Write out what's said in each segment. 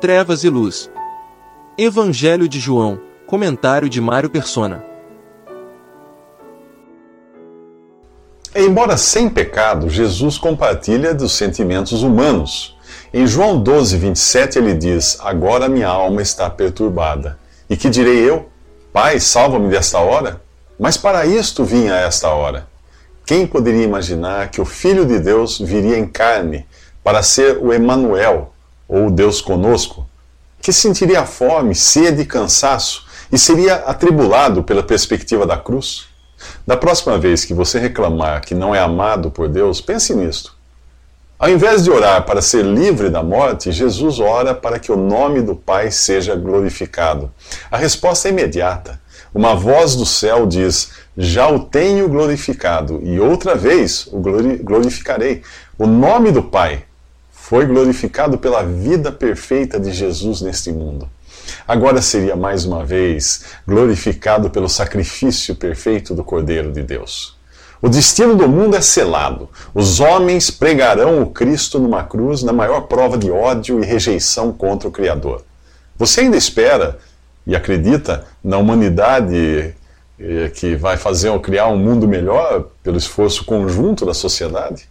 trevas e luz. Evangelho de João, comentário de Mário Persona. Embora sem pecado, Jesus compartilha dos sentimentos humanos. Em João 12, 27, ele diz: Agora minha alma está perturbada. E que direi eu? Pai, salva-me desta hora? Mas para isto vinha esta hora. Quem poderia imaginar que o Filho de Deus viria em carne para ser o Emanuel, ou Deus conosco, que sentiria fome, sede e cansaço e seria atribulado pela perspectiva da cruz? Da próxima vez que você reclamar que não é amado por Deus, pense nisto. Ao invés de orar para ser livre da morte, Jesus ora para que o nome do Pai seja glorificado. A resposta é imediata. Uma voz do céu diz: Já o tenho glorificado, e outra vez o glorificarei. O nome do Pai foi glorificado pela vida perfeita de Jesus neste mundo. Agora seria mais uma vez glorificado pelo sacrifício perfeito do Cordeiro de Deus. O destino do mundo é selado. Os homens pregarão o Cristo numa cruz na maior prova de ódio e rejeição contra o Criador. Você ainda espera e acredita na humanidade eh, que vai fazer criar um mundo melhor pelo esforço conjunto da sociedade?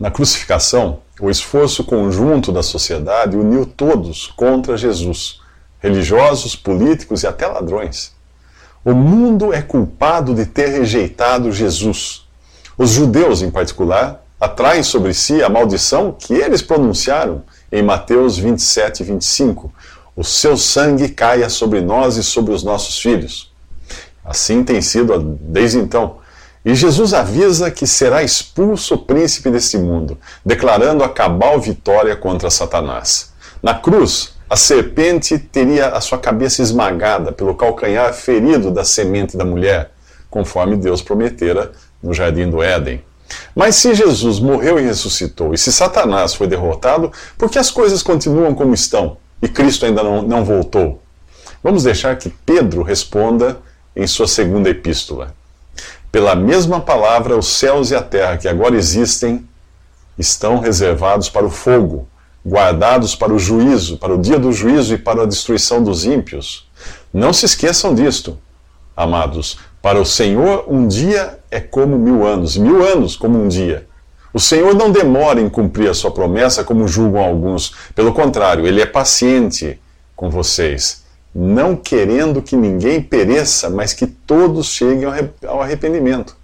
Na crucificação, o esforço conjunto da sociedade uniu todos contra Jesus, religiosos, políticos e até ladrões. O mundo é culpado de ter rejeitado Jesus. Os judeus, em particular, atraem sobre si a maldição que eles pronunciaram em Mateus 27 e 25. O seu sangue caia sobre nós e sobre os nossos filhos. Assim tem sido desde então. E Jesus avisa que será expulso o príncipe deste mundo, declarando a cabal vitória contra Satanás. Na cruz, a serpente teria a sua cabeça esmagada pelo calcanhar ferido da semente da mulher, conforme Deus prometera no jardim do Éden. Mas se Jesus morreu e ressuscitou, e se Satanás foi derrotado, por que as coisas continuam como estão e Cristo ainda não, não voltou? Vamos deixar que Pedro responda em sua segunda epístola. Pela mesma palavra, os céus e a terra que agora existem estão reservados para o fogo, guardados para o juízo, para o dia do juízo e para a destruição dos ímpios. Não se esqueçam disto, amados. Para o Senhor, um dia é como mil anos, mil anos como um dia. O Senhor não demora em cumprir a sua promessa, como julgam alguns. Pelo contrário, ele é paciente com vocês não querendo que ninguém pereça, mas que todos cheguem ao arrependimento.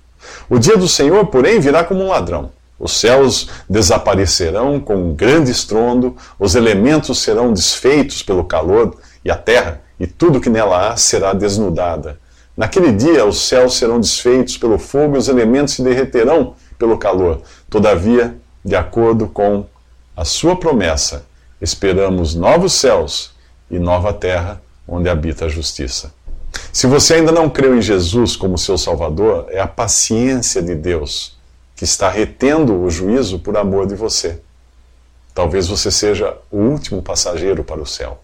O dia do Senhor, porém, virá como um ladrão. Os céus desaparecerão com um grande estrondo, os elementos serão desfeitos pelo calor, e a terra e tudo que nela há será desnudada. Naquele dia os céus serão desfeitos pelo fogo e os elementos se derreterão pelo calor. Todavia, de acordo com a sua promessa, esperamos novos céus e nova terra onde habita a justiça. Se você ainda não creu em Jesus como seu Salvador, é a paciência de Deus que está retendo o juízo por amor de você. Talvez você seja o último passageiro para o céu.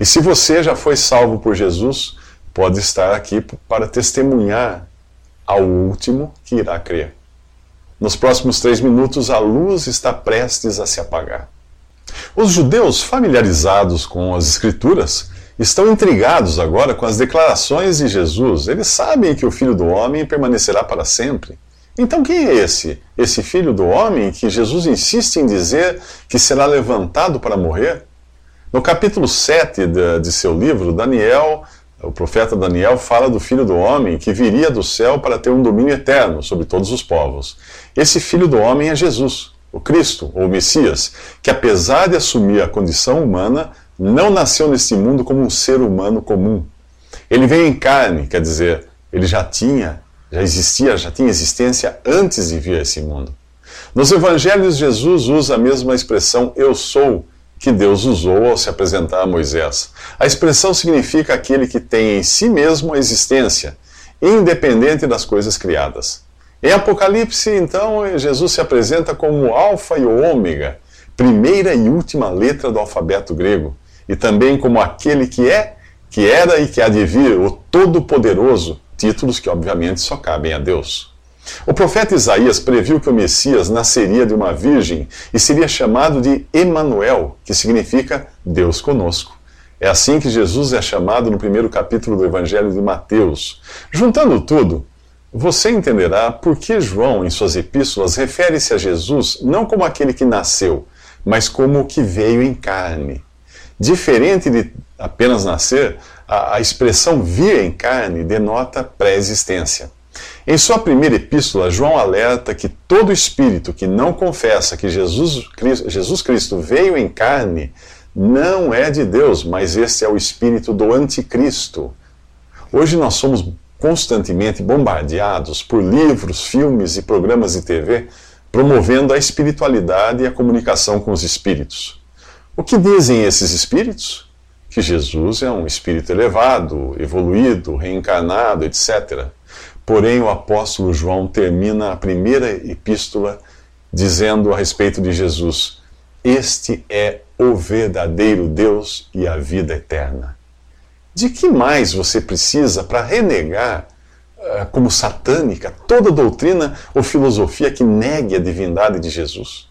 E se você já foi salvo por Jesus, pode estar aqui para testemunhar ao último que irá crer. Nos próximos três minutos, a luz está prestes a se apagar. Os judeus familiarizados com as Escrituras estão intrigados agora com as declarações de Jesus. Eles sabem que o Filho do Homem permanecerá para sempre. Então, quem é esse? Esse Filho do Homem que Jesus insiste em dizer que será levantado para morrer? No capítulo 7 de, de seu livro, Daniel, o profeta Daniel, fala do Filho do Homem que viria do céu para ter um domínio eterno sobre todos os povos. Esse Filho do Homem é Jesus, o Cristo, ou o Messias, que apesar de assumir a condição humana, não nasceu nesse mundo como um ser humano comum. Ele veio em carne, quer dizer, ele já tinha, já existia, já tinha existência antes de vir a esse mundo. Nos evangelhos, Jesus usa a mesma expressão eu sou que Deus usou ao se apresentar a Moisés. A expressão significa aquele que tem em si mesmo a existência, independente das coisas criadas. Em Apocalipse, então, Jesus se apresenta como Alfa e Ômega, primeira e última letra do alfabeto grego e também como aquele que é, que era e que há de vir, o Todo-Poderoso, títulos que obviamente só cabem a Deus. O profeta Isaías previu que o Messias nasceria de uma virgem e seria chamado de Emanuel, que significa Deus conosco. É assim que Jesus é chamado no primeiro capítulo do Evangelho de Mateus. Juntando tudo, você entenderá por que João, em suas epístolas, refere-se a Jesus não como aquele que nasceu, mas como o que veio em carne. Diferente de apenas nascer, a, a expressão vir em carne denota pré-existência. Em sua primeira epístola, João alerta que todo espírito que não confessa que Jesus Cristo, Jesus Cristo veio em carne não é de Deus, mas esse é o espírito do anticristo. Hoje nós somos constantemente bombardeados por livros, filmes e programas de TV promovendo a espiritualidade e a comunicação com os espíritos. O que dizem esses espíritos? Que Jesus é um espírito elevado, evoluído, reencarnado, etc. Porém, o apóstolo João termina a primeira epístola dizendo a respeito de Jesus: Este é o verdadeiro Deus e a vida eterna. De que mais você precisa para renegar, uh, como satânica, toda doutrina ou filosofia que negue a divindade de Jesus?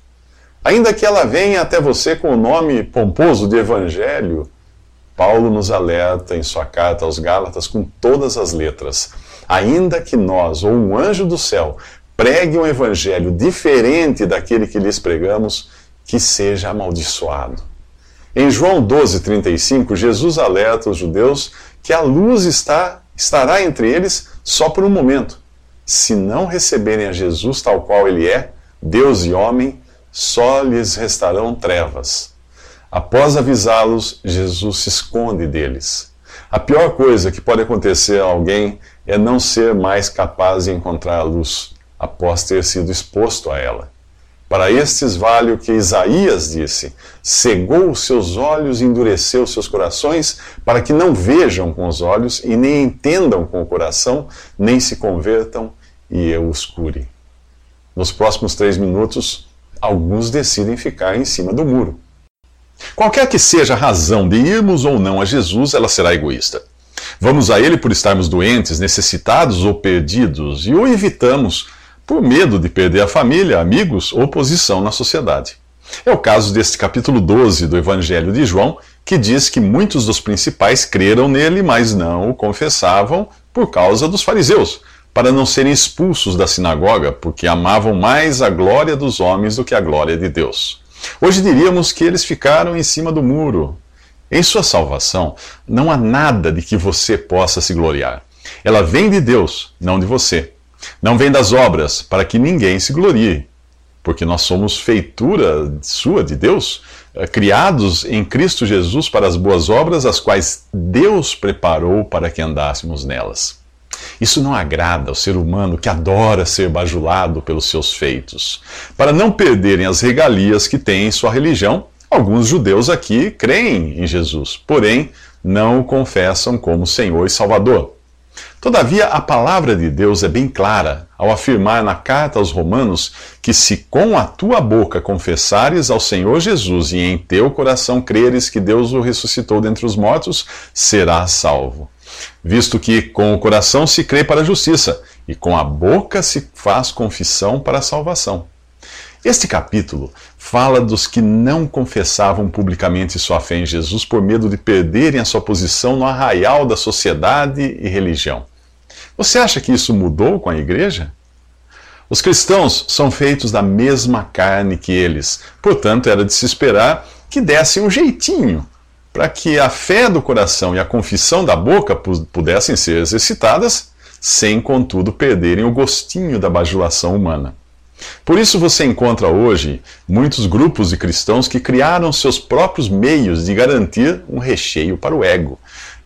Ainda que ela venha até você com o nome pomposo de Evangelho, Paulo nos alerta em sua carta aos Gálatas com todas as letras ainda que nós ou um anjo do céu pregue um evangelho diferente daquele que lhes pregamos, que seja amaldiçoado. Em João 12:35, Jesus alerta os judeus que a luz está estará entre eles só por um momento. Se não receberem a Jesus tal qual ele é, Deus e homem, só lhes restarão trevas. Após avisá-los, Jesus se esconde deles. A pior coisa que pode acontecer a alguém é não ser mais capaz de encontrar a luz após ter sido exposto a ela. Para estes vale o que Isaías disse: cegou os seus olhos e endureceu os seus corações, para que não vejam com os olhos e nem entendam com o coração, nem se convertam e eu os cure. Nos próximos três minutos, alguns decidem ficar em cima do muro. Qualquer que seja a razão de irmos ou não a Jesus, ela será egoísta. Vamos a Ele por estarmos doentes, necessitados ou perdidos, e o evitamos por medo de perder a família, amigos ou posição na sociedade. É o caso deste capítulo 12 do Evangelho de João, que diz que muitos dos principais creram nele, mas não o confessavam por causa dos fariseus, para não serem expulsos da sinagoga, porque amavam mais a glória dos homens do que a glória de Deus. Hoje diríamos que eles ficaram em cima do muro. Em sua salvação, não há nada de que você possa se gloriar. Ela vem de Deus, não de você. Não vem das obras, para que ninguém se glorie. Porque nós somos feitura sua, de Deus, eh, criados em Cristo Jesus para as boas obras, as quais Deus preparou para que andássemos nelas. Isso não agrada ao ser humano que adora ser bajulado pelos seus feitos. Para não perderem as regalias que tem em sua religião, alguns judeus aqui creem em Jesus, porém não o confessam como Senhor e Salvador. Todavia, a palavra de Deus é bem clara ao afirmar na carta aos Romanos que se com a tua boca confessares ao Senhor Jesus e em teu coração creres que Deus o ressuscitou dentre os mortos, serás salvo visto que com o coração se crê para a justiça e com a boca se faz confissão para a salvação. Este capítulo fala dos que não confessavam publicamente sua fé em Jesus por medo de perderem a sua posição no arraial da sociedade e religião. Você acha que isso mudou com a igreja? Os cristãos são feitos da mesma carne que eles, portanto, era de se esperar que dessem um jeitinho para que a fé do coração e a confissão da boca pudessem ser exercitadas, sem, contudo, perderem o gostinho da bajulação humana. Por isso você encontra hoje muitos grupos de cristãos que criaram seus próprios meios de garantir um recheio para o ego.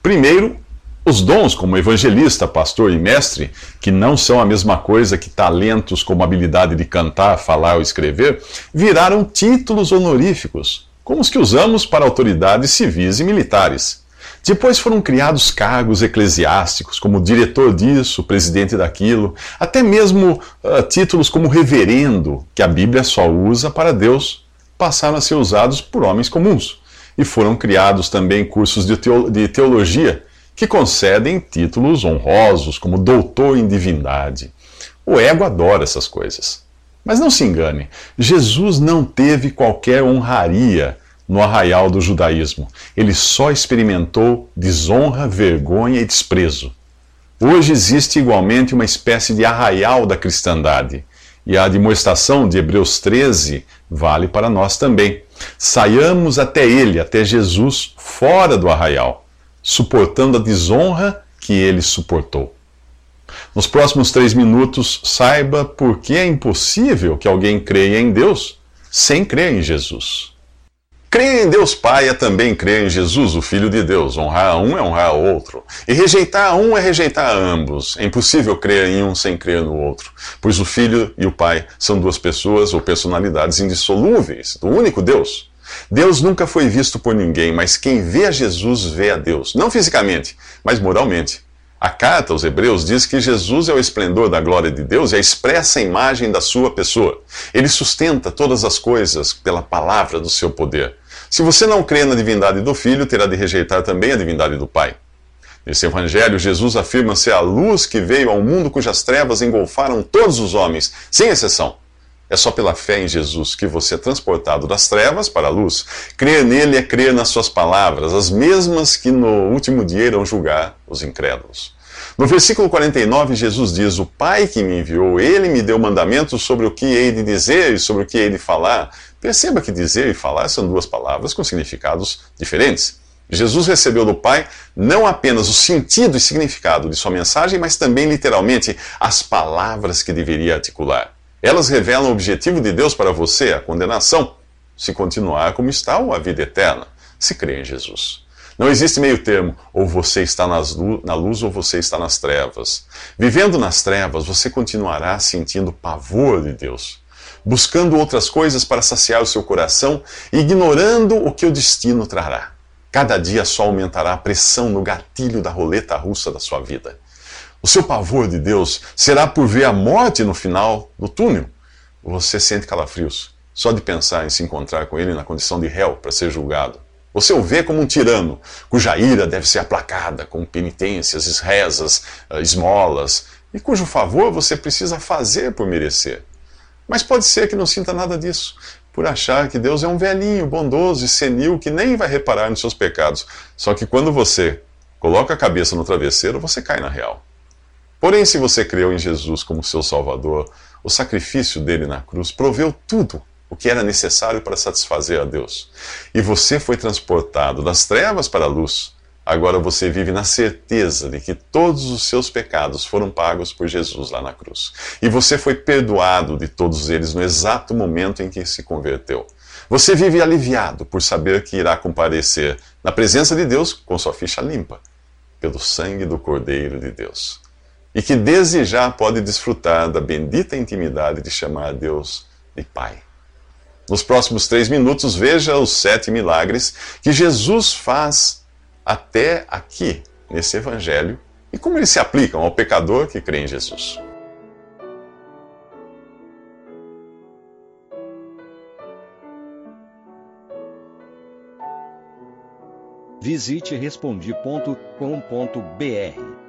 Primeiro, os dons como evangelista, pastor e mestre, que não são a mesma coisa que talentos como habilidade de cantar, falar ou escrever, viraram títulos honoríficos como os que usamos para autoridades civis e militares. Depois foram criados cargos eclesiásticos, como diretor disso, presidente daquilo, até mesmo uh, títulos como reverendo, que a Bíblia só usa para Deus, passaram a ser usados por homens comuns. E foram criados também cursos de teologia, que concedem títulos honrosos, como doutor em divindade. O ego adora essas coisas. Mas não se engane, Jesus não teve qualquer honraria no arraial do judaísmo. Ele só experimentou desonra, vergonha e desprezo. Hoje existe igualmente uma espécie de arraial da cristandade. E a demonstração de Hebreus 13 vale para nós também. Saiamos até ele, até Jesus, fora do arraial, suportando a desonra que ele suportou. Nos próximos três minutos, saiba por que é impossível que alguém creia em Deus sem crer em Jesus. Crer em Deus Pai é também crer em Jesus, o Filho de Deus. Honrar a um é honrar o outro. E rejeitar a um é rejeitar a ambos. É impossível crer em um sem crer no outro. Pois o Filho e o Pai são duas pessoas ou personalidades indissolúveis do único Deus. Deus nunca foi visto por ninguém, mas quem vê a Jesus vê a Deus. Não fisicamente, mas moralmente. A carta aos Hebreus diz que Jesus é o esplendor da glória de Deus e a expressa imagem da sua pessoa. Ele sustenta todas as coisas pela palavra do seu poder. Se você não crê na divindade do Filho, terá de rejeitar também a divindade do Pai. Nesse Evangelho, Jesus afirma ser a luz que veio ao mundo cujas trevas engolfaram todos os homens, sem exceção. É só pela fé em Jesus que você é transportado das trevas para a luz. Crer nele é crer nas suas palavras, as mesmas que no último dia irão julgar os incrédulos. No versículo 49, Jesus diz: O Pai que me enviou, ele me deu mandamentos sobre o que hei de dizer e sobre o que hei de falar. Perceba que dizer e falar são duas palavras com significados diferentes. Jesus recebeu do Pai não apenas o sentido e significado de sua mensagem, mas também literalmente as palavras que deveria articular. Elas revelam o objetivo de Deus para você, a condenação, se continuar como está, ou a vida eterna, se crer em Jesus. Não existe meio termo, ou você está na luz ou você está nas trevas. Vivendo nas trevas, você continuará sentindo pavor de Deus, buscando outras coisas para saciar o seu coração ignorando o que o destino trará. Cada dia só aumentará a pressão no gatilho da roleta russa da sua vida. O seu pavor de Deus será por ver a morte no final do túnel. Você sente calafrios só de pensar em se encontrar com ele na condição de réu para ser julgado. Você o vê como um tirano, cuja ira deve ser aplacada com penitências, rezas, eh, esmolas, e cujo favor você precisa fazer por merecer. Mas pode ser que não sinta nada disso, por achar que Deus é um velhinho, bondoso e senil que nem vai reparar nos seus pecados. Só que quando você coloca a cabeça no travesseiro, você cai na real. Porém, se você creu em Jesus como seu Salvador, o sacrifício dele na cruz proveu tudo o que era necessário para satisfazer a Deus. E você foi transportado das trevas para a luz. Agora você vive na certeza de que todos os seus pecados foram pagos por Jesus lá na cruz. E você foi perdoado de todos eles no exato momento em que se converteu. Você vive aliviado por saber que irá comparecer na presença de Deus com sua ficha limpa, pelo sangue do Cordeiro de Deus e que desde já pode desfrutar da bendita intimidade de chamar a Deus de Pai. Nos próximos três minutos, veja os sete milagres que Jesus faz até aqui, nesse Evangelho, e como eles se aplicam ao pecador que crê em Jesus. Visite respondi.com.br